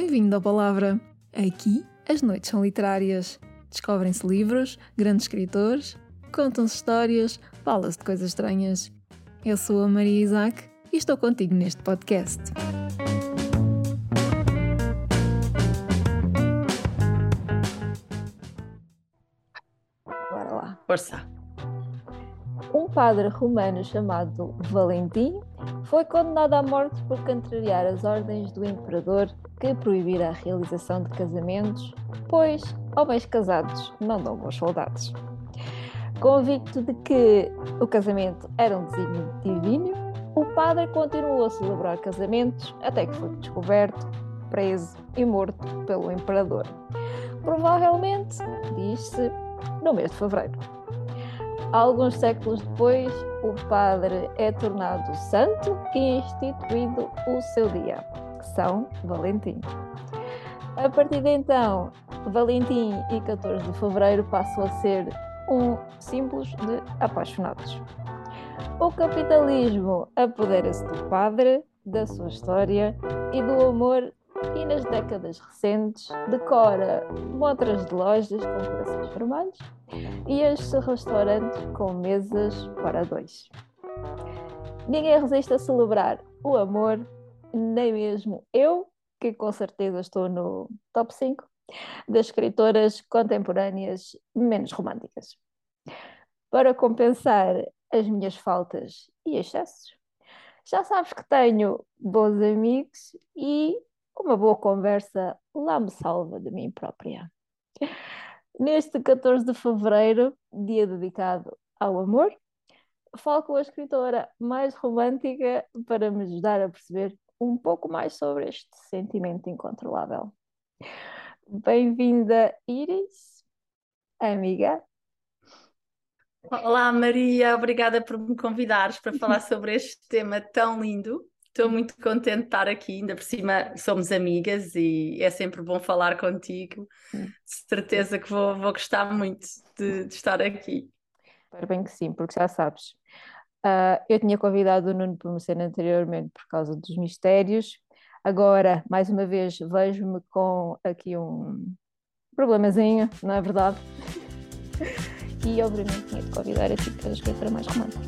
Bem-vindo à Palavra. Aqui as noites são literárias. Descobrem-se livros, grandes escritores, contam-se histórias, fala-se de coisas estranhas. Eu sou a Maria Isaac e estou contigo neste podcast. Bora lá. Força. Um padre romano chamado Valentim foi condenado à morte por contrariar as ordens do imperador que proibira a realização de casamentos, pois homens casados não dão bons soldados. Convicto de que o casamento era um desígnio divino, o padre continuou a celebrar casamentos até que foi descoberto, preso e morto pelo imperador. Provavelmente, diz-se, no mês de fevereiro. Alguns séculos depois, o padre é tornado santo e instituído o seu dia, São Valentim. A partir de então, Valentim e 14 de fevereiro passam a ser um símbolos de apaixonados. O capitalismo apodera-se do padre, da sua história e do amor e nas décadas recentes decora montras de lojas com corações vermelhos e este restaurantes com mesas para dois. Ninguém resiste a celebrar o amor, nem mesmo eu, que com certeza estou no top 5 das escritoras contemporâneas menos românticas. Para compensar as minhas faltas e excessos, já sabes que tenho bons amigos e uma boa conversa lá me salva de mim própria. Neste 14 de fevereiro, dia dedicado ao amor, falo com a escritora mais romântica para me ajudar a perceber um pouco mais sobre este sentimento incontrolável. Bem-vinda, Iris, amiga. Olá, Maria, obrigada por me convidares para falar sobre este tema tão lindo. Estou muito contente de estar aqui, ainda por cima somos amigas e é sempre bom falar contigo. De certeza que vou, vou gostar muito de, de estar aqui. Espero bem que sim, porque já sabes. Uh, eu tinha convidado o Nuno Pomoceno anteriormente por causa dos mistérios. Agora, mais uma vez, vejo-me com aqui um problemazinho, não é verdade? e obviamente tinha de convidar a ti para a escritora mais romântica.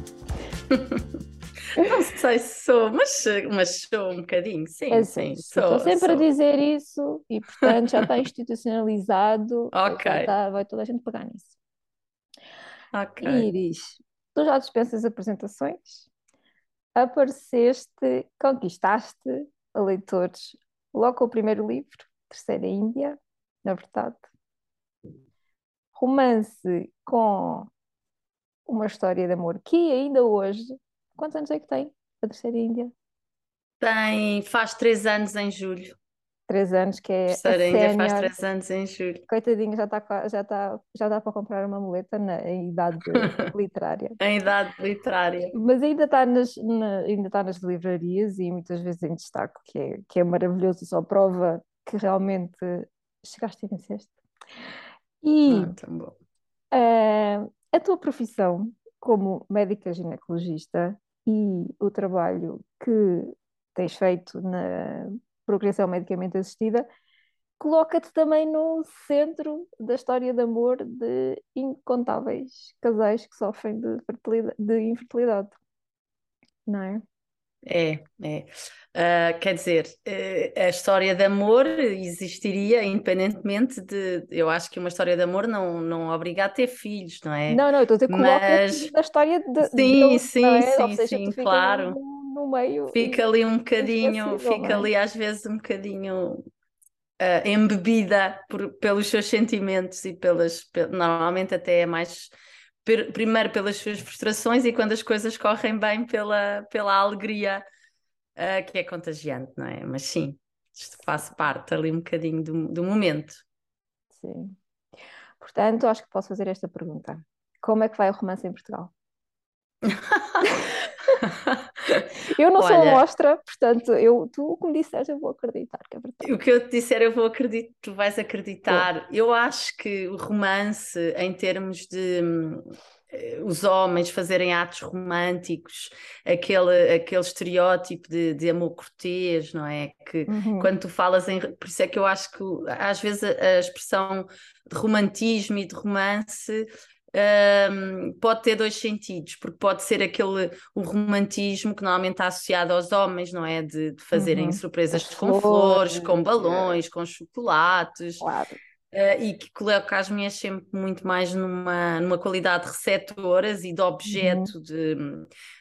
Não sei se sou, mas, mas sou um bocadinho, sim, É, sim, Estou sou. sempre sou. a dizer isso e, portanto, já está institucionalizado. Ok. Já está- vai toda a gente pagar nisso. Ok. Iris, tu já dispensas apresentações? Apareceste, conquistaste leitores logo com o primeiro livro, Terceira Índia, na verdade. Romance com uma história de amor que ainda hoje. Quantos anos é que tem a Terceira Índia? Tem, faz três anos em julho. Três anos, que é a Terceira ainda faz três anos em julho. Coitadinho, já está já tá, já dá para comprar uma muleta na em idade literária. Em idade literária. Mas ainda está nas, na- ainda está nas livrarias e muitas vezes em destaque, que é, que é maravilhoso, só prova que realmente chegaste e venceste. E Ah, tão bom. eh, a tua profissão como médica ginecologista e o trabalho que tens feito na procriação medicamente assistida coloca-te também no centro da história de amor de incontáveis casais que sofrem de, de infertilidade, não é? É, é. Ah, quer dizer, eh, a história de amor existiria independentemente de. Eu acho que uma história de amor não, não obriga a ter filhos, não é? Não, não, eu estou a dizer, Mas- na história de, Sim, deles, sim, é? sim, seja, sim, claro. no, no meio Fica ali um bocadinho, inesquecível, fica é? ali às vezes um bocadinho ah, embebida por- pelos seus sentimentos e pelas, pe- normalmente até é mais per- primeiro pelas suas frustrações e quando as coisas correm bem pela, pela alegria ah, que é contagiante, não é? Mas sim, isto faz parte ali um bocadinho do, do momento. Sim. Portanto, acho que posso fazer esta pergunta. Como é que vai o romance em Portugal? Eu não sou Olha- amostra, portanto, eu, tu o que me disseste, eu vou acreditar que é verdade. O que eu te disser, eu vou acreditar, tu vais acreditar. Eu acho que o romance, em termos de. eh, os homens fazerem atos românticos, aquele, aquele estereótipo de, de amor cortês, não é? Que uhum. quando tu falas em. Por isso é que eu acho que às vezes a, a expressão de romantismo e de romance. Um, pode ter dois sentidos, porque pode ser aquele o romantismo que normalmente está associado aos homens, não é? De, de fazerem uhum. surpresas com flores, com balões, com chocolates. Claro. Uh, e que coloca as mulheres sempre muito mais numa, numa qualidade de receptoras e de objeto uhum. de,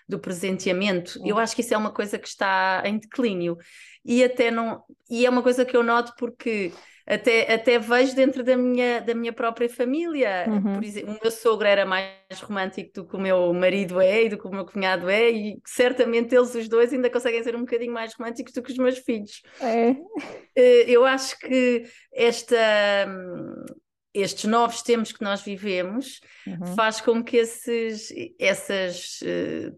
do presenteamento. Uhum. Eu acho que isso é uma coisa que está em declínio. E até não. E é uma coisa que eu noto porque até, até vejo dentro da minha, da minha própria família. Uhum. Por exemplo, o meu sogro era mais romântico do que o meu marido é e do que o meu cunhado é, e certamente eles os dois ainda conseguem ser um bocadinho mais românticos do que os meus filhos. É. Eh, eu acho que esta estes novos tempos que nós vivemos uhum. faz com que esses, essas, eh,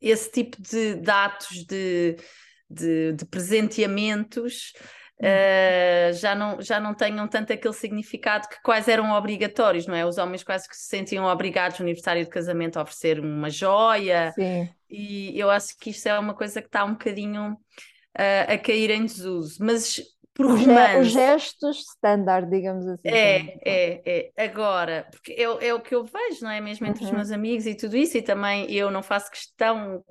esse tipo de, de atos de, de, de presenteamentos uh, já, não, já não tenham tanto aquele significado que quais eram obrigatórios, não é? Os homens quase que se sentiam obrigados no aniversário de casamento a oferecer uma joia. Sim. E eu acho que isto é uma coisa que está um bocadinho uh, a cair em desuso. Mas por romance. Os gestos standard, digamos assim. É, é, é. Agora, porque é, é o que eu vejo, não é? Mesmo entre uhum. os meus amigos e tudo isso, e também eu não faço questão,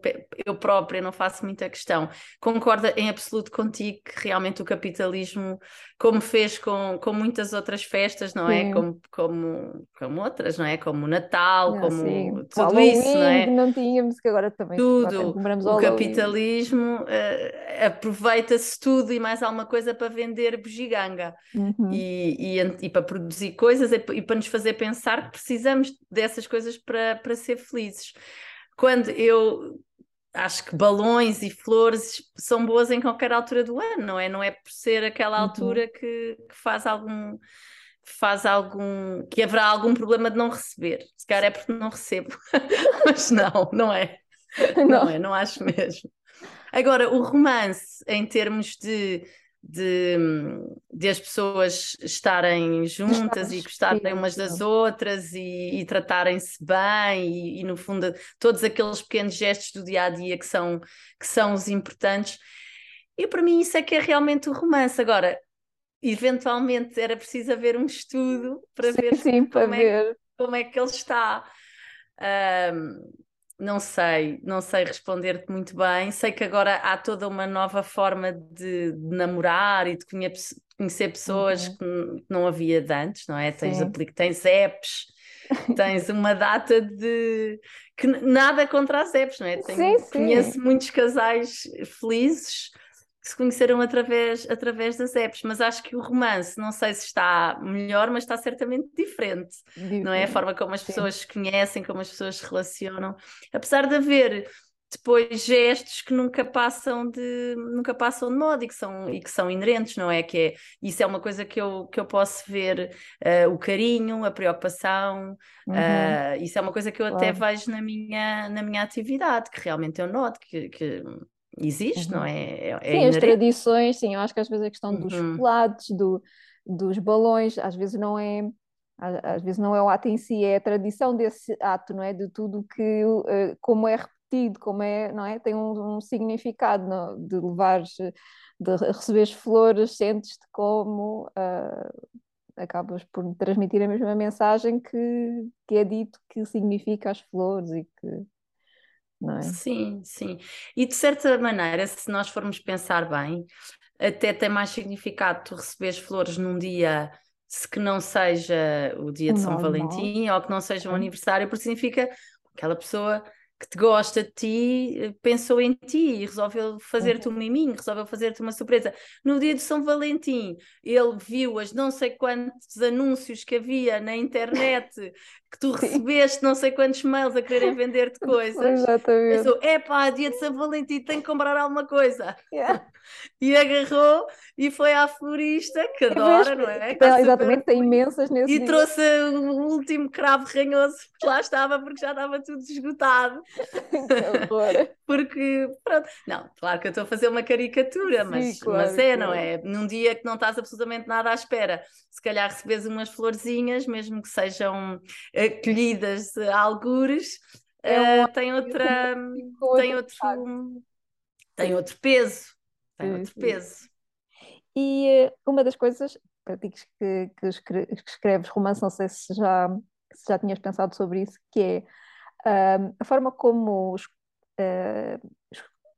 eu própria não faço muita questão. Concordo em absoluto contigo que realmente o capitalismo, como fez com, com muitas outras festas, não é? Como, como, como outras, não é? Como o Natal, ah, como sim. tudo Halloween, isso, não é? não tínhamos, que agora também tudo. O capitalismo uh, aproveita-se tudo e mais alguma coisa para vender bugiganga uhum. e, e, e, para produzir coisas e, para nos fazer pensar que precisamos dessas coisas para, para ser felizes. Quando eu acho que balões e flores são boas em qualquer altura do ano, não é? Não é por ser aquela uhum. altura que, que faz algum faz algum que haverá algum problema de não receber. Se calhar é porque não recebo, mas não, não é. Não. não é, não acho mesmo. Agora, o romance, em termos de de, de as pessoas estarem juntas e gostarem umas das outras e, e tratarem-se bem e, e, no fundo todos aqueles pequenos gestos do dia a dia que são, que são os importantes. E para mim isso é que é realmente o romance. Agora eventualmente era preciso haver um estudo para sim, ver, sim, como, para é, ver. como é que ele está. Um, não sei, não sei responder-te muito bem. Sei que agora há toda uma nova forma de, de namorar e de conhecer, conhecer pessoas uhum. que não havia de antes, não é? Tens, tens apps, tens uma data de. que nada contra as apps, não é? Tenho, sim, sim. Conheço muitos casais felizes que se conheceram através, através das apps, mas acho que o romance, não sei se está melhor, mas está certamente diferente, diferente. não é? A forma como as pessoas se conhecem, como as pessoas se relacionam, apesar de haver depois gestos que nunca passam de nunca passam de moda e que são e que são inerentes não é que é isso é uma coisa que eu que eu posso ver uh, o carinho a preocupação uhum. uh, isso é uma coisa que eu claro. até vejo na minha na minha atividade que realmente eu noto que, que existe, uhum. não é? é, é sim, as tradições, sim, eu acho que às vezes a questão dos uhum. chocolates, do, dos balões, às vezes não é às vezes não é o ato em si, é a tradição desse ato, não é? De tudo que, eh, como é repetido, como é, não é? Tem um, um significado não? de levar, de receber flores, sentes-te como uh, acabas por transmitir a mesma mensagem que, que é dito que significa as flores e que é? Sim, sim. E de certa maneira, se nós formos pensar bem, até tem mais significado tu receberes flores num dia se que não seja o dia de São Valentim ou que não seja um aniversário, porque significa aquela pessoa que te gosta de ti, eh, pensou em ti e resolveu fazer-te um miminho, resolveu fazer-te uma surpresa. No dia de São Valentim, ele viu as não sei quantos anúncios que havia na internet, que tu recebeste não sei quantos mails a quererem vender-te coisas. Exatamente. Pensou, é pá, dia de São Valentim, tenho que comprar alguma coisa. Yeah. E agarrou e foi à florista, que adora, não é? Que exatamente, tem imensas nesse E dia. trouxe o último cravo ranhoso que lá estava, porque já estava tudo esgotado. Porque, pronto, não, claro que eu estou a fazer uma caricatura, Sim, mas, claro, mas é, claro. não é? Num dia que não estás absolutamente nada à espera, se calhar recebes umas florzinhas, mesmo que sejam colhidas a algures, é uh, tem outra, tem outro, tem outro peso, tem outro peso. E uh, uma das coisas, ti que, que, escreves romance, não sei se já, se já tinhas pensado sobre isso, que é a forma como os, uh,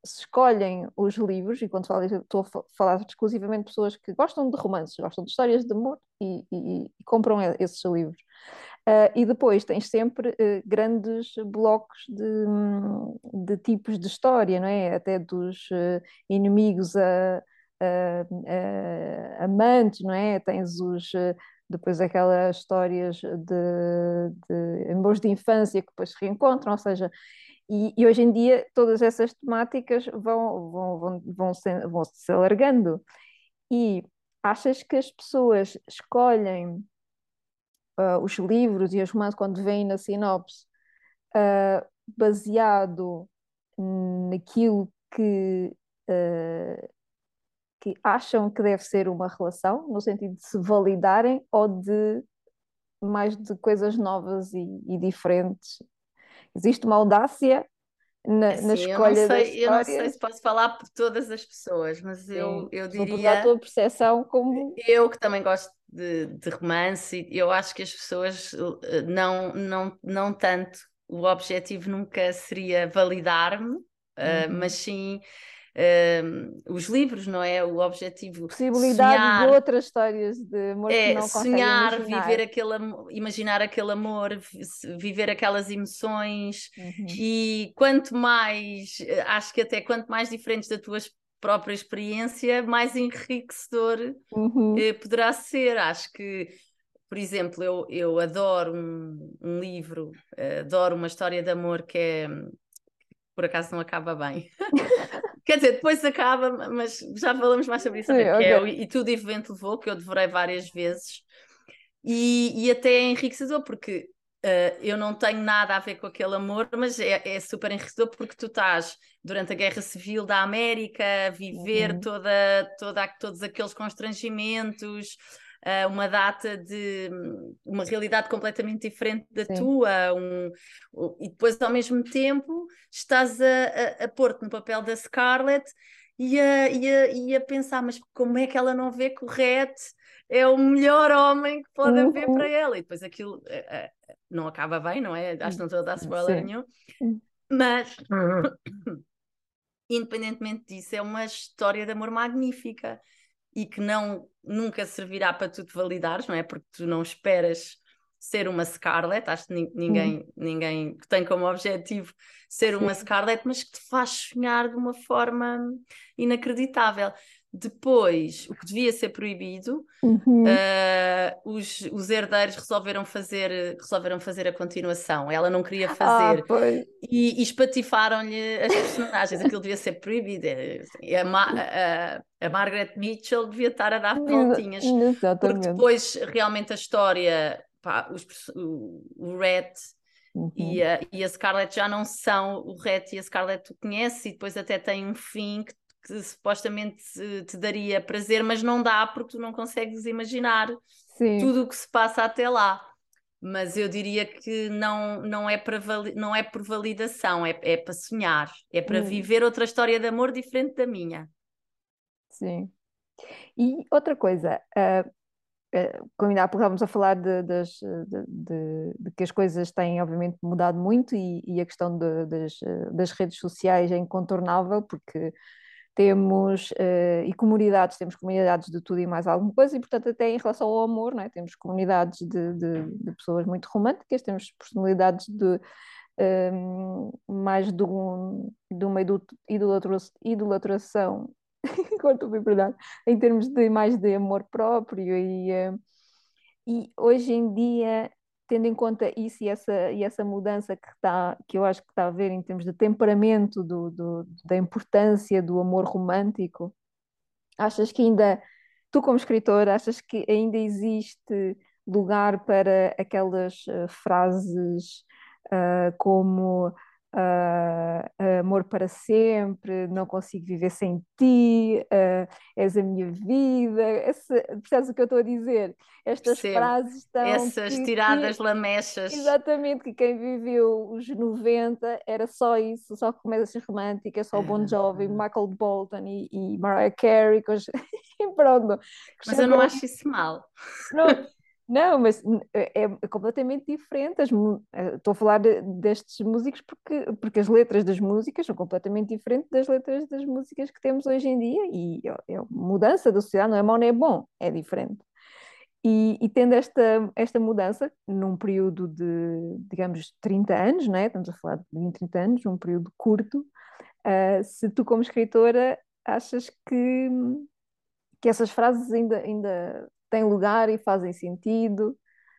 se escolhem os livros, e quando falo, estou a falar exclusivamente de pessoas que gostam de romances, gostam de histórias de amor e, e, e compram esses livros. Uh, e depois tens sempre uh, grandes blocos de, de, tipos de história, não é? Até dos uh, inimigos a, a, a, amantes, não é? Tens os depois aquelas histórias de, de amores de infância que depois se reencontram, ou seja, e, e, hoje em dia todas essas temáticas vão, vão, vão, vão, se, vão se alargando. E achas que as pessoas escolhem uh, os livros e os romances quando vêm na sinopse uh, baseado naquilo que, uh, que acham que deve ser uma relação, no sentido de se validarem ou de mais de coisas novas e, e diferentes. Existe uma audácia na, assim, na escolha eu não, sei, eu não sei se posso falar por todas as pessoas, mas eu, eu diria. a tua percepção como. Eu que também gosto de, de romance, eu acho que as pessoas eh, não, não, não tanto. O objetivo nunca seria validar-me, uh, mas sim Os livros, não é? O objetivo. Possibilidade sonhar, de outras histórias de amor é, que não sonhar, viver aquele imaginar aquele amor, viver aquelas emoções uhum. e quanto mais, acho que até quanto mais diferentes da tua própria experiência, mais enriquecedor uhum. eh, poderá ser. Acho que por exemplo, eu, eu adoro um, um livro, uh, adoro uma história de amor que é por acaso não acaba bem. Quer dizer, depois acaba, mas já falamos mais sobre isso Sim, okay. é o E Tudo e Vento Levou, que eu devorei várias vezes. E, e até é enriquecedor, porque uh, eu não tenho nada a ver com aquele amor, mas é, é, super enriquecedor porque tu estás durante a Guerra Civil da América a viver uhum. toda, toda, todos aqueles constrangimentos, uh, uma data de uma realidade completamente diferente da Sim. tua, um, e depois ao mesmo tempo estás a, a, a pôr-te no papel da Scarlett e a, e, a, e a pensar, mas como é que ela não vê que o Red é o melhor homem que pode uhum. haver para ela? E depois aquilo uh, uh, não acaba bem, não é? Acho que não estou a dar spoiler Sim. nenhum. Mas, independentemente disso, é uma história de amor magnífica e que não nunca servirá para tu te validares, não é? Porque tu não esperas ser uma Scarlett, acho que ninguém, uhum. ninguém tem como objetivo ser Sim. uma Scarlett, mas que te faz sonhar de uma forma inacreditável. Depois, o que devia ser proibido, uhum. uh, os, os herdeiros resolveram fazer, resolveram fazer a continuação. Ela não queria ah, fazer. Ah, e, e espatifaram-lhe as personagens. Aquilo devia ser proibido. E a, Ma, a, a, Margaret Mitchell devia estar a dar voltinhas. Exatamente. Porque depois, realmente, a história, pá, os, o, o Red Uhum. E, a, e a Scarlett já não são o Red e a Scarlett tu conheces, e depois até tem um fim que que supostamente te daria prazer, mas não dá porque tu não consegues imaginar Sim. tudo o que se passa até lá. Mas eu diria que não, não, é, para não é por validação, é, é para sonhar, é para hum. viver outra história de amor diferente da minha. Sim. E outra coisa, uh, uh, como ainda há pouco a falar de, de, de, de, que as coisas têm obviamente mudado muito e, e a questão das, das redes sociais é incontornável, porque temos uh, e comunidades, temos comunidades de tudo e mais alguma coisa, e portanto, até em relação ao amor, é? temos comunidades de, de, de pessoas muito românticas, temos personalidades de um, ehm, mais de, um, de uma idolatração, enquanto verdade, em termos de mais de amor próprio, e, uh, e hoje em dia tendo em conta isso e essa, e essa mudança que, está, que eu acho que está a haver em termos de temperamento do, do, da importância do amor romântico, achas que ainda, tu como escritor, achas que ainda existe lugar para aquelas uh, frases uh, como uh, amor para sempre, não consigo viver sem ti, uh, és a minha vida. Esse, percebes o que eu estou a dizer? Estas Percebo. frases estão. Essas que, tiradas que, lamechas. Exatamente, que quem viveu os 90 era só isso, só comédias românticas, só Bon Jovi, Michael Bolton e, e Mariah Carey. e pronto. Mas eu não acho isso mal. Não, não, mas é, é completamente diferente. As, eh, estou a falar de, destes músicos porque, porque as letras das músicas são completamente diferentes das letras das músicas que temos hoje em dia e é, é mudança da sociedade, não é mau nem é bom, é diferente. E, e, tendo esta, esta mudança num período de, digamos, 30 anos, não é? estamos a falar de 20, 30 anos, num período curto, uh, se tu como escritora achas que, que essas frases ainda, ainda têm lugar e fazem sentido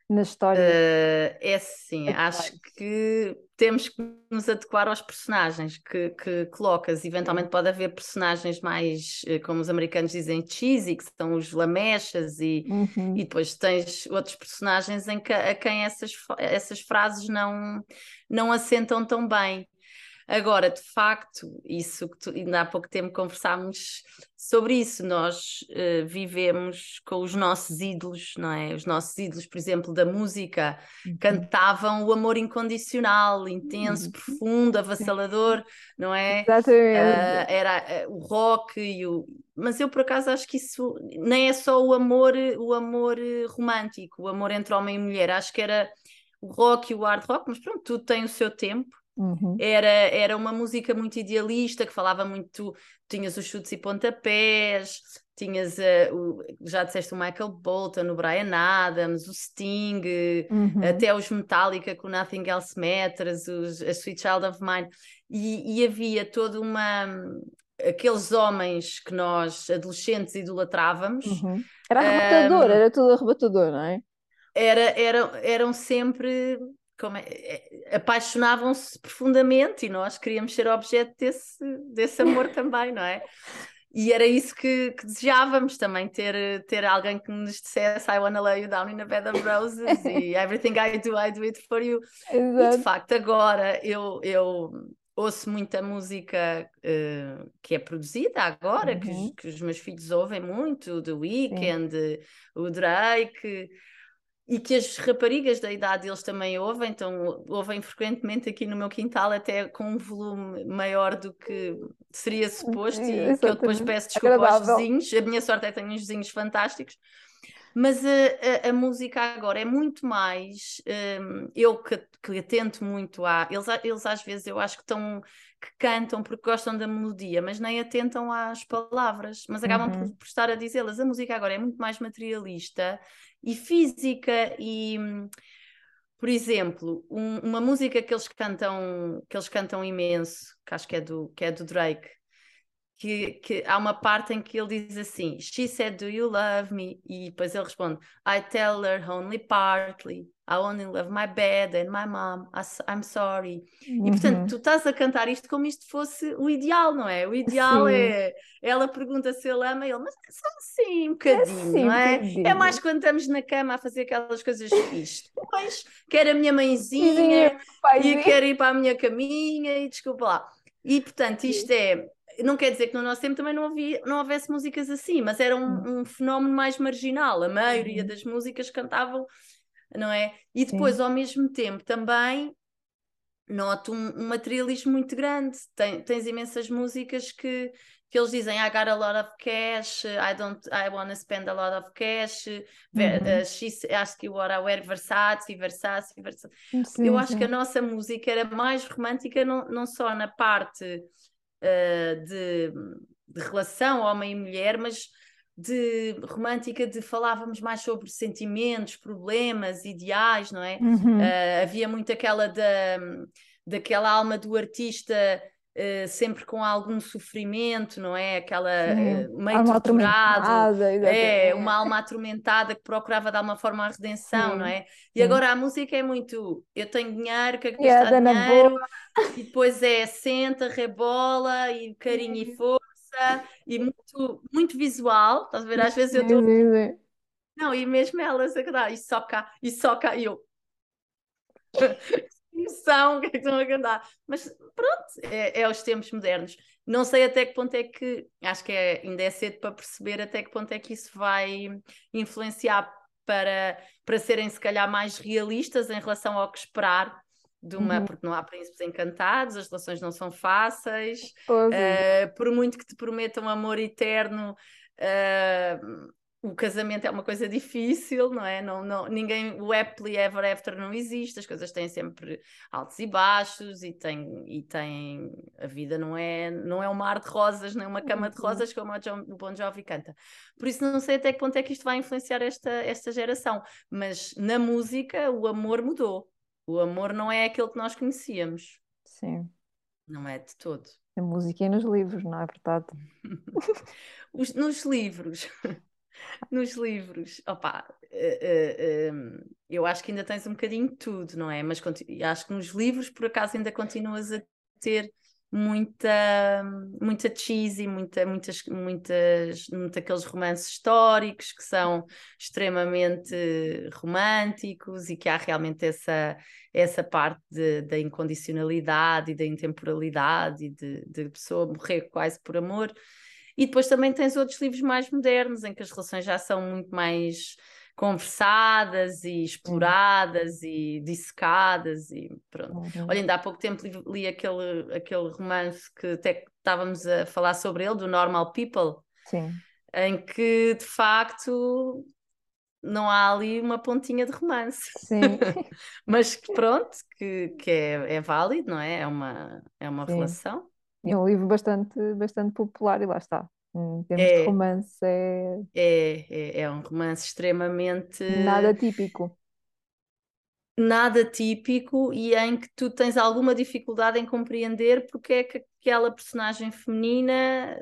na história? Uh, é sim, acho que temos que nos adequar aos personagens que, que colocas. Eventualmente pode haver personagens mais, eh, como os americanos dizem, cheesy, que são os lamechas, e, uhum. e depois tens outros personagens em que, a quem essas, essas frases não, não assentam tão bem. Agora, de facto, isso que tu, ainda há pouco tempo conversámos sobre isso, nós uh, vivemos com os nossos ídolos, não é? Os nossos ídolos, por exemplo, da música, uhum. cantavam o amor incondicional, intenso, uhum. profundo, avassalador, não é? Exatamente. Uh, era uh, o rock e o. Mas eu por acaso acho que isso nem é só o amor, o amor romântico, o amor entre homem e mulher, acho que era o rock e o hard rock, mas pronto, tudo tem o seu tempo Uhum. Era, era uma música muito idealista que falava muito. Tinhas os chutes e pontapés, tinhas uh, o, já disseste o Michael Bolton, o Brian Adams, o Sting, uhum. até os Metallica com Nothing Else Matters, os, a Sweet Child of Mine, e, e havia toda uma. aqueles homens que nós, adolescentes, idolatrávamos. Uhum. Era arrebatador, um, era tudo arrebatador, não é? Era, era, eram sempre é, é, apaixonavam-se profundamente e nós queríamos ser objeto desse, desse amor também, não é? E era isso que, que, desejávamos também, ter, ter alguém que nos dissesse I wanna lay you down in a bed of roses e everything I do, I do it for you. Exato. E de facto agora eu, eu ouço muita música uh, que é produzida agora, uhum. que, os, que, os meus filhos ouvem muito, The Weeknd, Sim. o Drake e que as raparigas da idade deles também ouvem, então ouvem frequentemente aqui no meu quintal, até com um volume maior do que seria suposto, e que eu depois peço desculpa Agradável. aos vizinhos. A minha sorte é que tenho uns vizinhos fantásticos. Mas a, a, a música agora é muito mais. Um, eu que, que atento muito a. Eles, eles às vezes eu acho que estão que cantam porque gostam da melodia, mas nem atentam às palavras, mas acabam uhum. por, por, estar a dizê-las. A música agora é muito mais materialista e física e por exemplo, um, uma música que eles cantam que eles cantam imenso, que acho que é do que é do Drake, que, que, há uma parte em que ele diz assim: She said, Do you love me? E depois ele responde: I tell her only partly. I only love my bed and my mom. I'm sorry. Uhum. E portanto, uhum. tu estás a cantar isto como isto fosse o ideal, não é? O ideal Sim. é. Ela pergunta se ele ama ele, mas é só assim um bocadinho, é não é? Um é mais quando estamos na cama a fazer aquelas coisas fixas. Depois, quero a minha mãezinha e quero ir para a minha caminha e desculpa lá. E portanto, isto é não quer dizer que no nosso tempo também não, havia, não houvesse músicas assim, mas era um, hum. um fenómeno mais marginal. A maioria uhum. das músicas cantavam, não é? E depois, Sim. ao mesmo tempo, também noto um, um materialismo muito grande. Tem, tens imensas músicas que, que eles dizem I got a lot of cash, I don't I want to spend a lot of cash, uhum. uh, she asked you what I wear, Versace, Versace, Versace. Sim, Eu acho sim. que a nossa música era mais romântica não, não só na parte uh, de, de, relação homem e mulher, mas de romântica de falávamos mais sobre sentimentos, problemas, ideais, não é? Uhum. Uh, havia muito aquela da, daquela alma do artista Uh, sempre com algum sofrimento, não é? Aquela uh, meio alma torturado, é uma alma atormentada que procurava de alguma forma a redenção, Sim. não é? E Sim. agora a música é muito eu tenho dinheiro, que é que yeah, dinheiro, e depois é senta, rebola e carinho e força e muito, muito visual, estás a ver? Às vezes eu estou. Não, e mesmo elas a e só cá, e só cá, e eu noção o que é que estão a cantar. Mas pronto, é, é os tempos modernos. Não sei até que ponto é que, acho que é, ainda é cedo para perceber até que ponto é que isso vai influenciar para, para serem se calhar mais realistas em relação ao que esperar de uma, uhum. porque não há príncipes encantados, as relações não são fáceis, uh, por muito que te prometam amor eterno, uh, o casamento é uma coisa difícil, não é? Não, não, ninguém, o happily ever after não existe, as coisas têm sempre altos e baixos e tem, e tem a vida não é, não é um mar de rosas, nem uma cama de uhum. rosas como o, Bon Jovi canta. Por isso não sei até que ponto é que isto vai influenciar esta, esta geração, mas na música o amor mudou. O amor não é aquele que nós conhecíamos. Sim. Não é de todo. A música é nos livros, não é verdade? Os, nos livros. nos livros, opa, uh, uh, uh, eu acho que ainda tens um bocadinho de tudo, não é? Mas acho que nos livros, por acaso, ainda continuas a ter muita, muita cheesy, muita, muitas, muitas, muitos aqueles romances históricos que são extremamente românticos e que há realmente essa, essa parte de, da incondicionalidade e da intemporalidade e de, de pessoa morrer quase por amor. E depois também tens outros livros mais modernos, em que as relações já são muito mais conversadas e exploradas e dissecadas e pronto. Uhum. Olha, ainda há pouco tempo li, li, aquele, aquele romance que até estávamos a falar sobre ele, do Normal People, Sim. em que de facto não há ali uma pontinha de romance. Sim. Mas pronto, que, que é, é válido, não é? É uma, é uma relação. É um livro bastante, bastante popular e lá está. Em termos é, de romance é... é... É, é um romance extremamente... Nada típico. Nada típico e em que tu tens alguma dificuldade em compreender porque é que aquela personagem feminina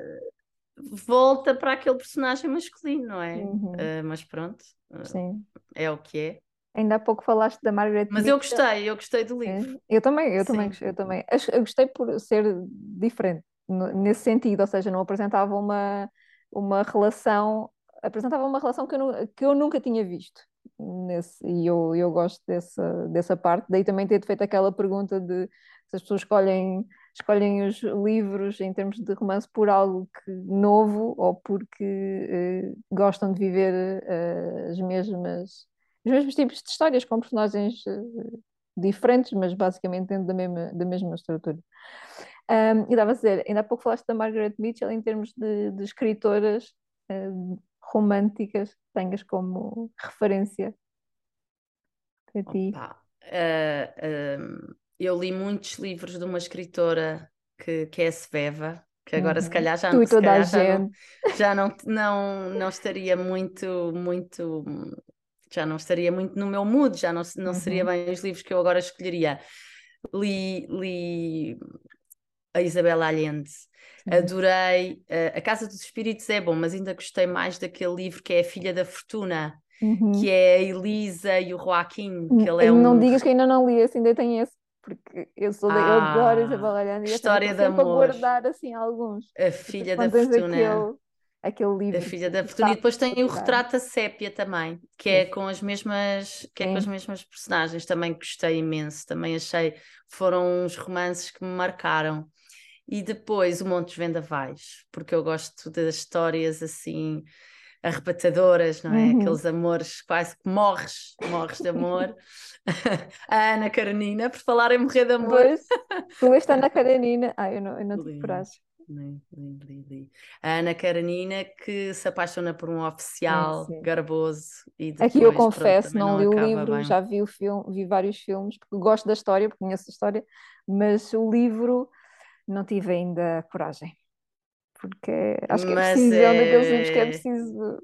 volta para aquele personagem masculino, não é? Uhum. Uh, mas pronto, uh, é o que é. Ainda há pouco falaste da Margaret Mas eu gostei, eu gostei do livro. É, eu também, eu Sim. também, eu também. Eu gostei por ser diferente nesse sentido, ou seja, não apresentava uma, uma relação, apresentava uma relação que eu, que eu nunca tinha visto. Nesse, e eu, eu gosto dessa, dessa parte, daí também ter feito aquela pergunta de se as pessoas escolhem, escolhem os livros em termos de romance por algo que, novo ou porque eh, gostam de viver eh, as mesmas os mesmos tipos de histórias com personagens uh, diferentes, mas basicamente dentro da mesma, da mesma estrutura. Um, e dava a dizer, ainda há pouco falaste da Margaret Mitchell em termos de, de escritoras uh, românticas que tenhas como referência para ti. Opa, uh, eu li muitos livros de uma escritora que, que é Sveva, que agora uhum. se calhar já, tu se calhar já, não, já não, não, não estaria muito, muito já não estaria muito no meu mood, já não, não uhum. seria bem os livros que eu agora escolheria. Li, li a Isabela Allende, Sim. adorei. Uh, a Casa dos Espíritos é bom, mas ainda gostei mais daquele livro que é A Filha da Fortuna, uhum. que é a Elisa e o Joaquim. Que ele é não um... digas que ainda não li esse, ainda tenho esse porque eu sou ah, eu adoro Isabela Allende e história de amor. guardar assim alguns. A filha da fortuna. Aquele, aquele livro. A filha da fortuna. E depois tem o retrato a sépia também, que é com as mesmas, que é com as mesmas personagens. Também gostei imenso, também achei, foram uns romances que me marcaram. E depois o Montes Vendavais, porque eu gosto das histórias assim arrebatadoras, não é? Uhum. Aqueles amores quase que morres, morres de amor. a Ana Karenina, por falar em morrer de amor. Pois, tu leste Ana Karenina. Ah, eu não, eu não tive coragem. A Ana Karenina que se apaixona por um oficial sim, sim. garboso e depois, Aqui eu confesso, pronto, não, não li o livro, bem. já vi o filme, vi vários filmes, porque gosto da história, porque conheço a história, mas o livro não tive ainda coragem. Porque acho que é preciso, é... é um daqueles livros que é preciso.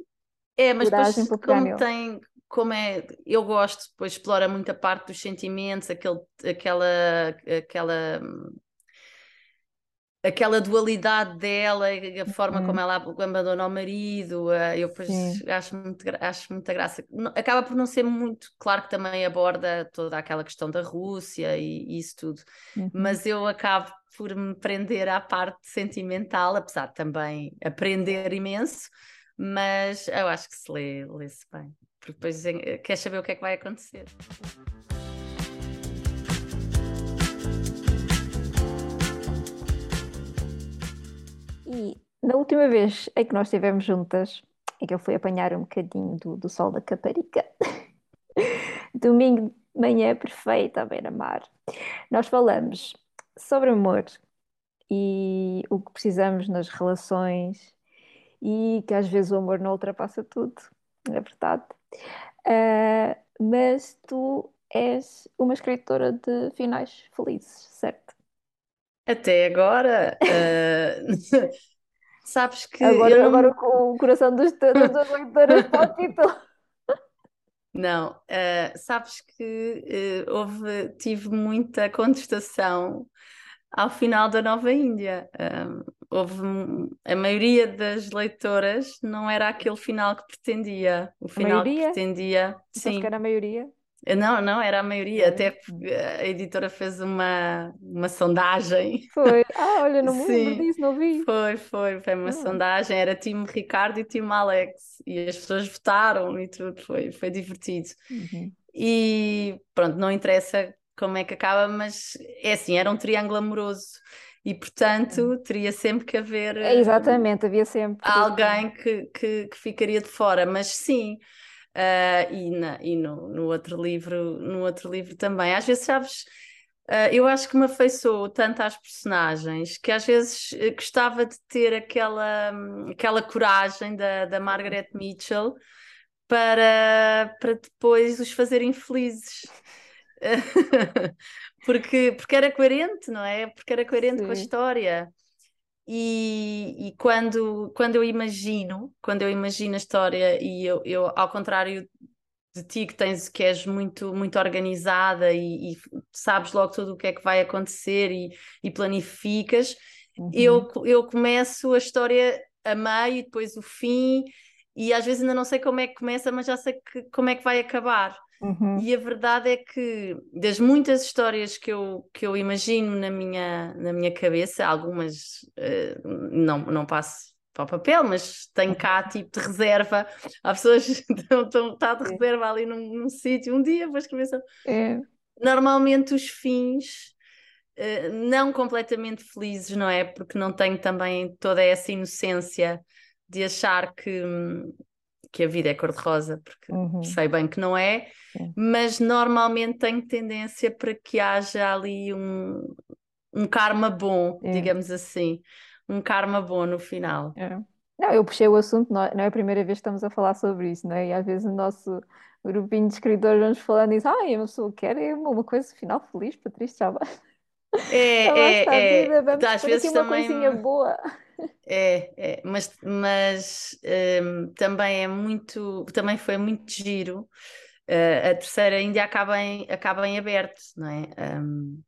É, mas depois, como tem, como é, eu gosto, depois explora muita parte dos sentimentos, aquele, aquela, aquela aquela dualidade dela, a forma uhum. como ela abandona o marido, eu depois acho, muito, acho muita graça. Acaba por não ser muito, claro que também aborda toda aquela questão da Rússia e, e isso tudo, uhum. mas eu acabo por me prender à parte sentimental, apesar de também aprender imenso, mas eu acho que se lê, lê-se bem, porque depois eh, quer saber o que é que vai acontecer. E na última vez em que nós estivemos juntas, em que eu fui apanhar um bocadinho do, do sol da Caparica. Domingo de manhã perfeita à beira-mar. Nós falamos sobre amor e o que precisamos nas relações e que às vezes o amor não ultrapassa tudo, é verdade. Uh, mas tu és uma escritora de finais felizes, certo? Até agora, uh, sabes que. Agora, eu agora o coração dos, das duas leitoras palpitou. Não, uh, sabes que uh, houve, tive muita contestação ao final da Nova Índia. Uh, houve a maioria das leitoras não era aquele final que pretendia. O final que pretendia. Sim. que era a maioria? Não, não, era a maioria, até porque a editora fez uma, uma sondagem. Foi. Ah, olha, não me lembro disso, não vi. Foi, foi, foi uma ah. sondagem, era time Ricardo e time Alex, e as pessoas votaram e tudo, foi, foi divertido. Uhum. E pronto, não interessa como é que acaba, mas é assim, era um triângulo amoroso e portanto teria sempre que haver é, exatamente, havia sempre alguém que, que, que ficaria de fora, mas sim uh, e, na, e no, no outro livro no outro livro também, às vezes sabes uh, eu acho que me afeiçoou tanto às personagens que às vezes eh, gostava de ter aquela, aquela coragem da, da Margaret Mitchell para, para depois os fazerem felizes porque, porque era coerente, não é? Porque era coerente Sim. com a história. E, e, quando, quando eu imagino, quando eu imagino a história, e eu, eu ao contrário de ti que tens que és muito muito organizada e, e sabes logo tudo o que é que vai acontecer e, e planificas, uhum. eu, eu começo a história a meio e depois o fim, e às vezes ainda não sei como é que começa, mas já sei que, como é que vai acabar. Uhum. E a verdade é que das muitas histórias que eu, que eu imagino na minha, na minha cabeça, algumas uh, não, não passo para o papel, mas tenho cá tipo de reserva. Há pessoas que estão, tá de reserva ali num, num sítio, um dia vou escrever. É. Normalmente os fins uh, não completamente felizes, não é? Porque não tenho também toda essa inocência de achar que, que a vida é cor-de-rosa, porque uhum. sei bem que não é, mas normalmente tenho tendência para que haja ali um, um karma bom, é. digamos assim, um karma bom no final. É. Não, eu puxei o assunto, não é, é a primeira vez que estamos a falar sobre isso, não é? E às vezes o nosso grupinho de escritores vamos falando e diz, ah, a pessoa quer é uma coisa final feliz, Patrícia, já vai. É, é, é, vida, vamos às vezes uma também... coisinha boa. É, é, mas, mas um, também é muito, também foi muito giro. Uh, a terceira ainda acaba em, acaba em aberto, não é? Um,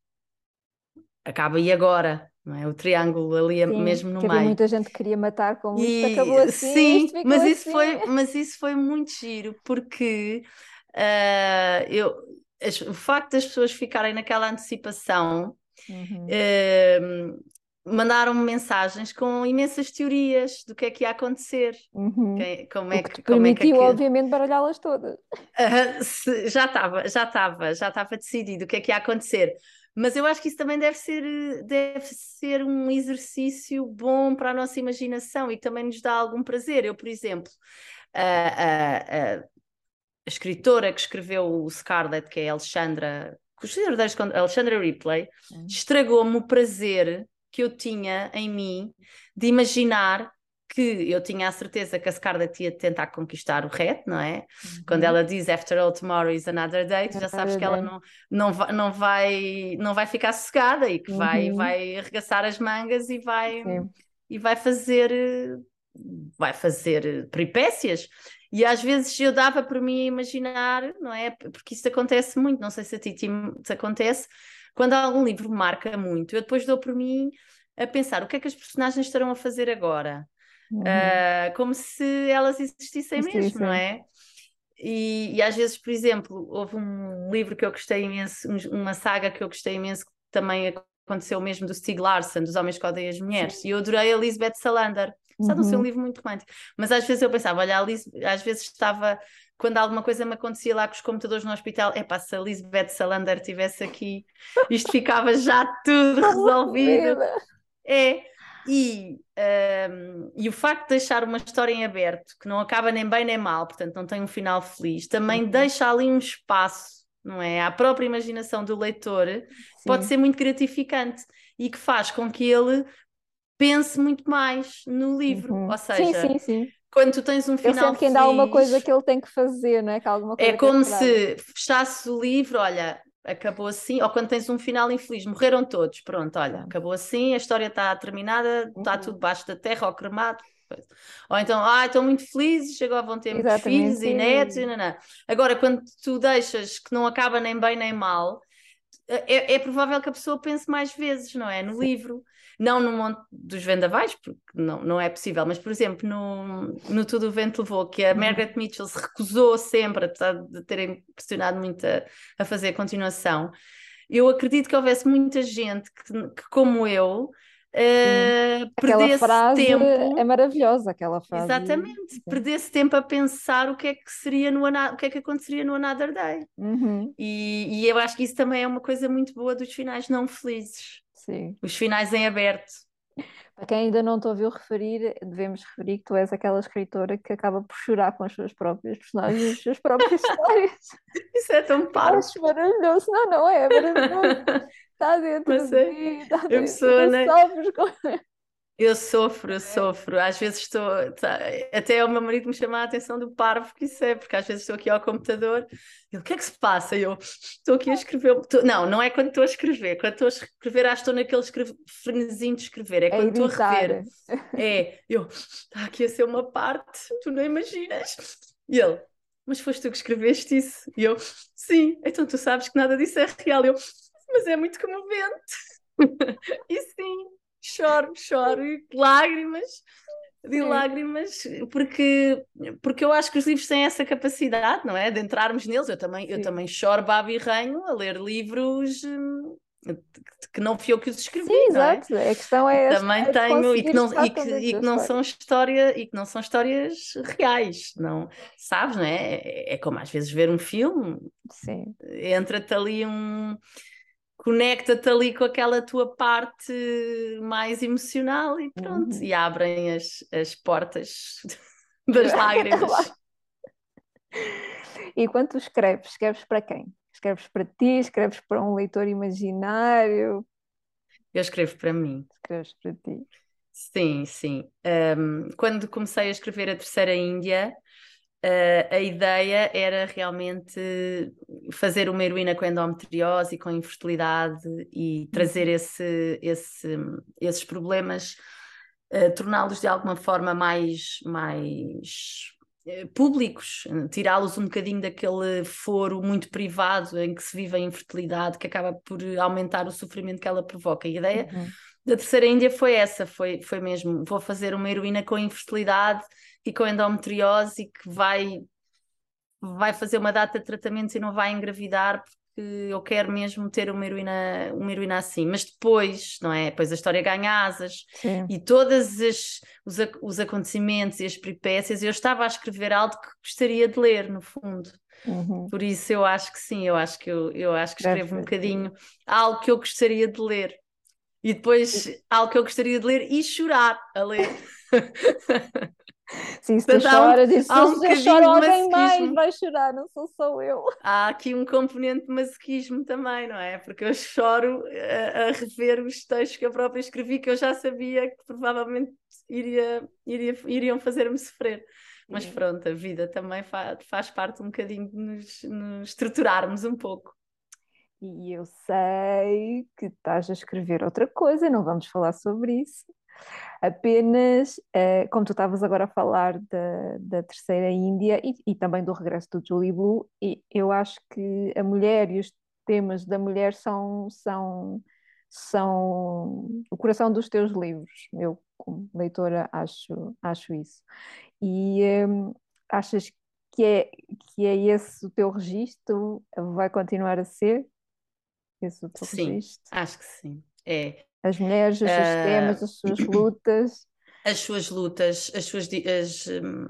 acaba e agora, não é? O triângulo ali sim, mesmo no meio. muita gente queria matar como e, isto acabou assim. Sim, mas assim. isso foi, mas isso foi muito giro porque uh, eu, o facto das pessoas ficarem naquela antecipação Uhum. Uh, mandaram-me mensagens com imensas teorias do que é que ia acontecer. Uhum. Que, como é que, que como permitiu, é que obviamente, baralhá-las todas. Uh, se, já estava, já estava, já estava decidido o que é que ia acontecer. Mas eu acho que isso também deve ser, deve ser um exercício bom para a nossa imaginação e também nos dá algum prazer. Eu, por exemplo, a, a, a, escritora que escreveu o Scarlet, que é a Alexandra Alexandra Ripley uhum. estragou-me o prazer que eu tinha em mim de imaginar que eu tinha a certeza que a Scarlett ia tentar conquistar o Red, não é? Uhum. Quando ela diz After all tomorrow is another day, tu já sabes que ela não, não, vai, não, vai, não vai ficar sossegada e que uhum. vai, vai arregaçar as mangas e vai, e vai fazer vai fazer peripécias. E às vezes eu dava por mim a imaginar, não é? Porque isso acontece muito, não sei se a ti te acontece, quando algum livro marca muito, eu depois dou por mim a pensar o que é que as personagens estarão a fazer agora. Uhum. Uh, como se elas existissem mesmo, não é? E, e, às vezes, por exemplo, houve um livro que eu gostei imenso, uma saga que eu gostei imenso, que também aconteceu mesmo do Stieg Larsson, dos Homens que Odeiam as Mulheres, Sim. e eu adorei a Lisbeth Salander. Apesar uhum. de ser um livro muito romântico. Mas às vezes eu pensava, olha, Alice, às vezes estava, quando alguma coisa me acontecia lá com os computadores no hospital, é pá, se a Lisbeth Salander estivesse aqui, isto ficava já tudo resolvido. É, E, um, e o facto de deixar uma história em aberto, que não acaba nem bem nem mal, portanto não tem um final feliz, também uhum. deixa ali um espaço, não é? À própria imaginação do leitor, Sim. pode ser muito gratificante e que faz com que ele pense muito mais no livro. Uhum. Ou seja, sim, sim, sim. quando tu tens um final. Ele sempre que ainda há alguma coisa que ele tem que fazer, não é? Que alguma é coisa é como se fechasse o livro, olha, acabou assim, ou quando tens um final infeliz, morreram todos, pronto, olha, acabou assim, a história está terminada, está uhum. tudo debaixo da terra ou cremado. Ou então, ah, estão muito felizes, agora vão ter muitos filhos e netos, e não, não. Agora, quando tu deixas que não acaba nem bem nem mal, é, é provável que a pessoa pense mais vezes, não é? No livro. Não no monte dos vendavais, porque não, não é possível, mas, por exemplo, no, no Tudo o Vento Levou, que a uhum. Margaret Mitchell se recusou sempre, apesar de terem pressionado muito a, a fazer a continuação, eu acredito que houvesse muita gente que, que como eu, Uh, aquela frase tempo, é maravilhosa aquela frase exatamente Sim. perdesse tempo a pensar o que é que seria no o que é que aconteceria no Another Day uhum. e, e, eu acho que isso também é uma coisa muito boa dos finais não felizes Sim. Os finais em aberto. Para quem ainda não te ouviu referir, devemos referir que tu és aquela escritora que acaba por chorar com as suas próprias personagens, as suas próprias histórias. Isso é tão parvo. Acho maravilhoso. Não, não é, é maravilhoso. Está dentro Mas é, de ti, está dentro. Eu sou, né? com... Eu sofro, eu sofro. Às vezes estou. Tá, até o meu marido me chama a atenção do parvo que isso é, porque às vezes estou aqui ao computador e o que é que se passa? E eu estou aqui a escrever. Não, não é quando estou a escrever. Quando estou a escrever, acho que estou naquele frenesinho de escrever. É, é quando é estou a rever. É, eu. Está aqui a ser uma parte, tu não imaginas. E ele, mas foste tu que escreveste isso? E eu, sim, então tu sabes que nada disso é real. Eu, mas é muito comovente. e sim, choro, choro, lágrimas, de Sim. lágrimas, porque, porque eu acho que os livros têm essa capacidade, não é? De entrarmos neles. Eu também, eu também choro babo e ranho a ler livros hum, que não fui eu que os escrevi. Sim, é? exato. É? A questão é também é tenho e que não, e que, e que não são história e que não são histórias reais, não sabes, não é? É, é como às vezes ver um filme. Sim. Entra-te ali um conecta-te ali com aquela tua parte mais emocional e pronto, uhum. e abrem as, as portas das lágrimas. e quando tu escreves, escreves para quem? Escreves para ti, escreves para um leitor imaginário? Eu escrevo para mim. Escreves para ti. Sim, sim. Um, quando comecei a escrever a Terceira Índia, Uh, a ideia era realmente fazer uma heroína com endometriose e com infertilidade e trazer uhum. esse, esse, esses problemas, uh, torná-los de alguma forma mais, mais uh, públicos, tirá-los um bocadinho daquele foro muito privado em que se vive a infertilidade, que acaba por aumentar o sofrimento que ela provoca. A ideia uhum. da terceira Índia foi essa, foi, foi mesmo, vou fazer uma heroína com infertilidade e com endometriose que vai, vai fazer uma data de tratamentos e não vai engravidar porque eu quero mesmo ter uma heroína, uma heroína assim. Mas depois, não é? Depois a história ganha asas Sim. e todos os, os acontecimentos e as peripécias, eu estava a escrever algo que gostaria de ler, no fundo. Uhum. Por isso eu acho que sim, eu acho que eu, eu acho que escrevo um bocadinho algo que eu gostaria de ler. E depois algo que eu gostaria de ler e chorar a ler. Sim, se tu choras, um, se um eu choro, alguém mais vai chorar, não sou só eu. Há aqui um componente de masoquismo também, não é? Porque eu choro a, a, rever os textos que eu própria escrevi, que eu já sabia que provavelmente iria, iria, iriam fazer-me sofrer. Mas pronto, a vida também faz, faz parte um bocadinho de nos, nos estruturarmos um pouco. E eu sei que estás a escrever outra coisa, não vamos falar sobre isso, Apenas, uh, como tu estavas agora a falar da, da terceira Índia e, e, também do regresso do Julie Blue, e eu acho que a mulher e os temas da mulher são, são, são o coração dos teus livros. Eu, como leitora, acho, acho isso. E um, achas que é, que é esse o teu registro? Vai continuar a ser esse o teu sim, registro? Acho que sim. É, as mulheres, os seus uh, temas, as suas lutas. As suas lutas, as suas. As, um,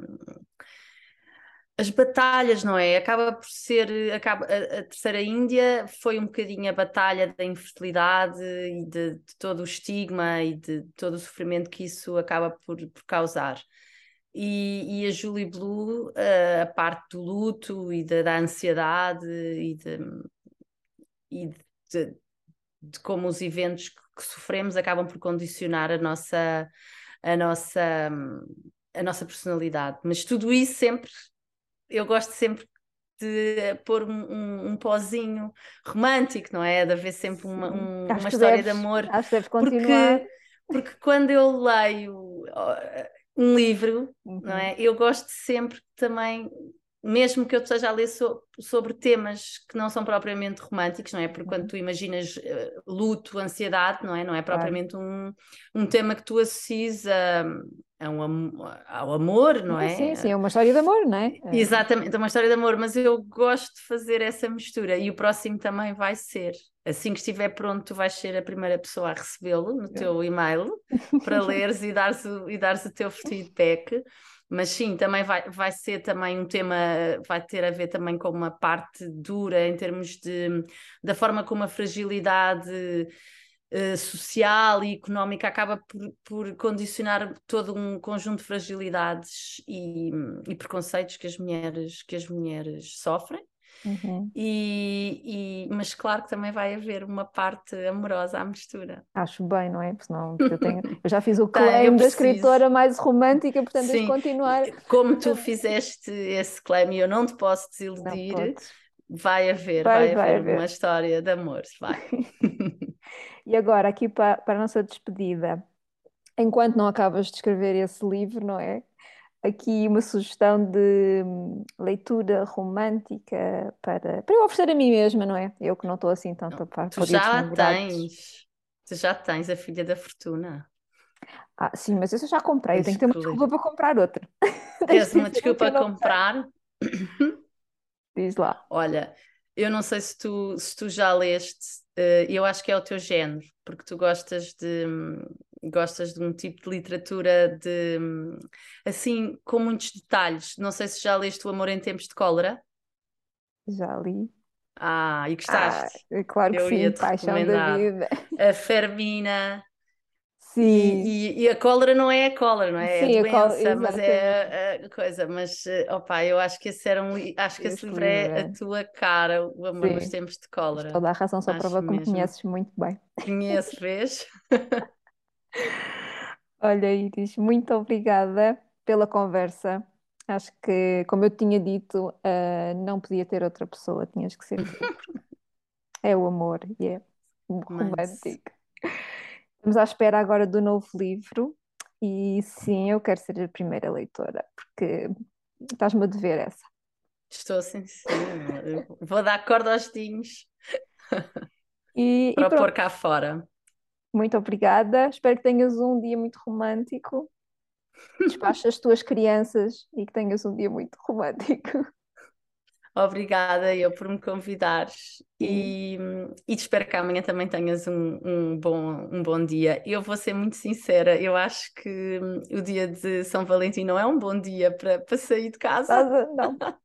as batalhas, não é? Acaba por ser. Acaba, a, a, Terceira Índia foi um bocadinho a batalha da infertilidade e de, de, todo o estigma e de todo o sofrimento que isso acaba por, por causar. E, e, a Julie Blue, a parte do luto e da, da ansiedade e, de, e de, de, como os eventos que, sofremos acabam por condicionar a nossa, a nossa, a nossa personalidade. Mas tudo isso sempre eu gosto sempre de pôr um, um, um pozinho romântico, não é? De haver sempre uma, um, uma história deves, de amor. Acho que continuar. Porque, porque quando eu leio um livro, uhum. não é? Eu gosto sempre também mesmo que eu esteja a ler so, sobre temas que não são propriamente românticos, não é? Porque quando uhum. tu imaginas uh, luto, ansiedade, não é? Não é propriamente um, um tema que tu associes a, a um, ao amor, não é? Sim, sim, é uma história de amor, não é? é? Exatamente, é uma história de amor, mas eu gosto de fazer essa mistura e o próximo também vai ser. Assim que estiver pronto, tu vais ser a primeira pessoa a recebê-lo no teu e-mail para leres e dares o, e dares o teu feedback mas sim, também vai, vai ser também um tema, vai ter a ver também com uma parte dura em termos de da forma como a fragilidade uh, social e económica acaba por, por condicionar todo um conjunto de fragilidades e, e preconceitos que as mulheres que as mulheres sofrem Uhum. E, e, mas claro que também vai haver uma parte amorosa à mistura. Acho bem, não é? Porque senão eu, tenho, eu já fiz o claim da escritora mais romântica, portanto Sim. continuar. Como tu fizeste esse claim e eu não te posso desiludir, vai haver, vai, vai, vai haver, haver, uma história de amor, vai. e agora, aqui para, para a nossa despedida, enquanto não acabas de escrever esse livro, não é? Aqui uma sugestão de hum, leitura romântica para, para eu oferecer a mim mesma, não é? Eu que não estou assim tanto para Tu já tens, tu já tens a Filha da Fortuna. Ah, sim, mas eu já comprei, eu tenho que ter uma desculpa para comprar outra. Tens uma desculpa para comprar? Diz lá. Olha, eu não sei se tu, se tu já leste, uh, eu acho que é o teu género, porque tu gostas de, hum, gostas de um tipo de literatura de assim com muitos detalhes. Não sei se já leste O Amor em Tempos de Cólera. Já li. Ah, e gostaste? Ah, claro que Eu sim, paixão da vida. A Fermina. Sim. E, e, a cólera não é a cólera, não é? Sim, é a doença, a mas é a, a, coisa. Mas, eh, opa, eu acho que esse era um acho que esse, livro é, a tua cara, o amor sim. nos tempos de cólera. Toda a razão, só prova que me conheces muito bem. Conheço, vês? Olha, Iris, muito obrigada pela conversa. Acho que, como eu tinha dito, uh, não podia ter outra pessoa, tinhas que ser tu. é o amor e é romântico. Estamos à espera agora do novo livro e sim, eu quero ser a primeira leitora, porque estás-me a dever essa. Estou sim, sim. Vou dar corda aos tinhos e, para e pôr cá fora. Muito obrigada. Espero que tenhas um dia muito romântico. Despacha as tuas crianças e que tenhas um dia muito romântico. Obrigada eu por me convidares e, e espero que amanhã também tenhas um, um, bom, um bom dia. Eu vou ser muito sincera, eu acho que o dia de São Valentim não é um bom dia para, para sair de casa. Não.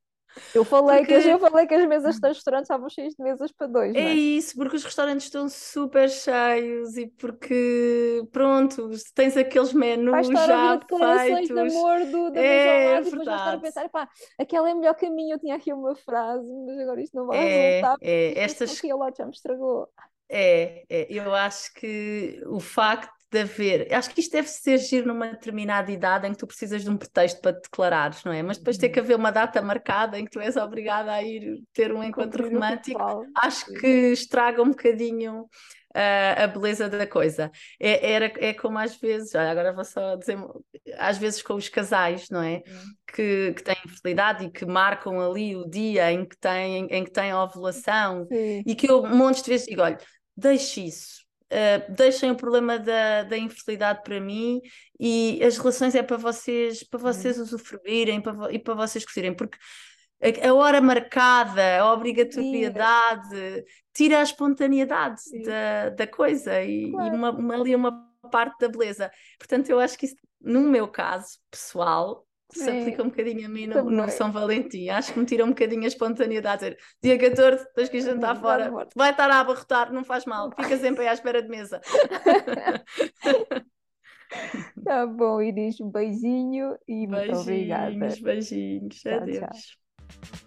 Eu falei, porque... que, eu falei que as mesas dos restaurantes estavam cheias de mesas para dois. É, é, isso, porque os restaurantes estão super cheios e porque, pronto, tens aqueles menus já feitos. de amor do, da é, é depois vais estar a pensar, pá, aquela é melhor minha, eu tinha aqui uma frase, mas agora isto não vai é, resultar. É, estas... Aqui ao já me estragou. É, é, eu acho que o facto de haver. Acho que isto deve ser giro numa determinada idade em que tu precisas de um pretexto para te declarares, não é? Mas depois ter que haver uma data marcada em que tu és obrigada a ir ter um encontro romântico, acho que estraga um bocadinho uh, a beleza da coisa. É, era, é como às vezes, olha, agora vou só dizer, às vezes com os casais, não é? Uhum. Que, que têm fertilidade e que marcam ali o dia em que têm, em que têm a ovulação Sim. e que eu um monte de vezes digo, olha, deixe isso Uh, deixem o problema da, da infertilidade para mim e as relações é para vocês para vocês uhum. usufruírem para, e para vocês curtirem, porque a, a, hora marcada, a obrigatoriedade Sim. tira a espontaneidade da, da coisa e, claro. e uma, uma, ali uma parte da beleza. Portanto, eu acho que isso, no meu caso pessoal, se aplica um bocadinho a mim no, no. São Valentim. Acho que me tira um bocadinho a espontaneidade. Dizer, dia 14, tens que ir jantar Vai fora. Vai estar a abarrotar, não faz mal. Fica sempre aí à espera de mesa. Tá bom, Iris, um beijinho e muito obrigada. Beijinhos, beijinhos. Tchau, Adeus. tchau.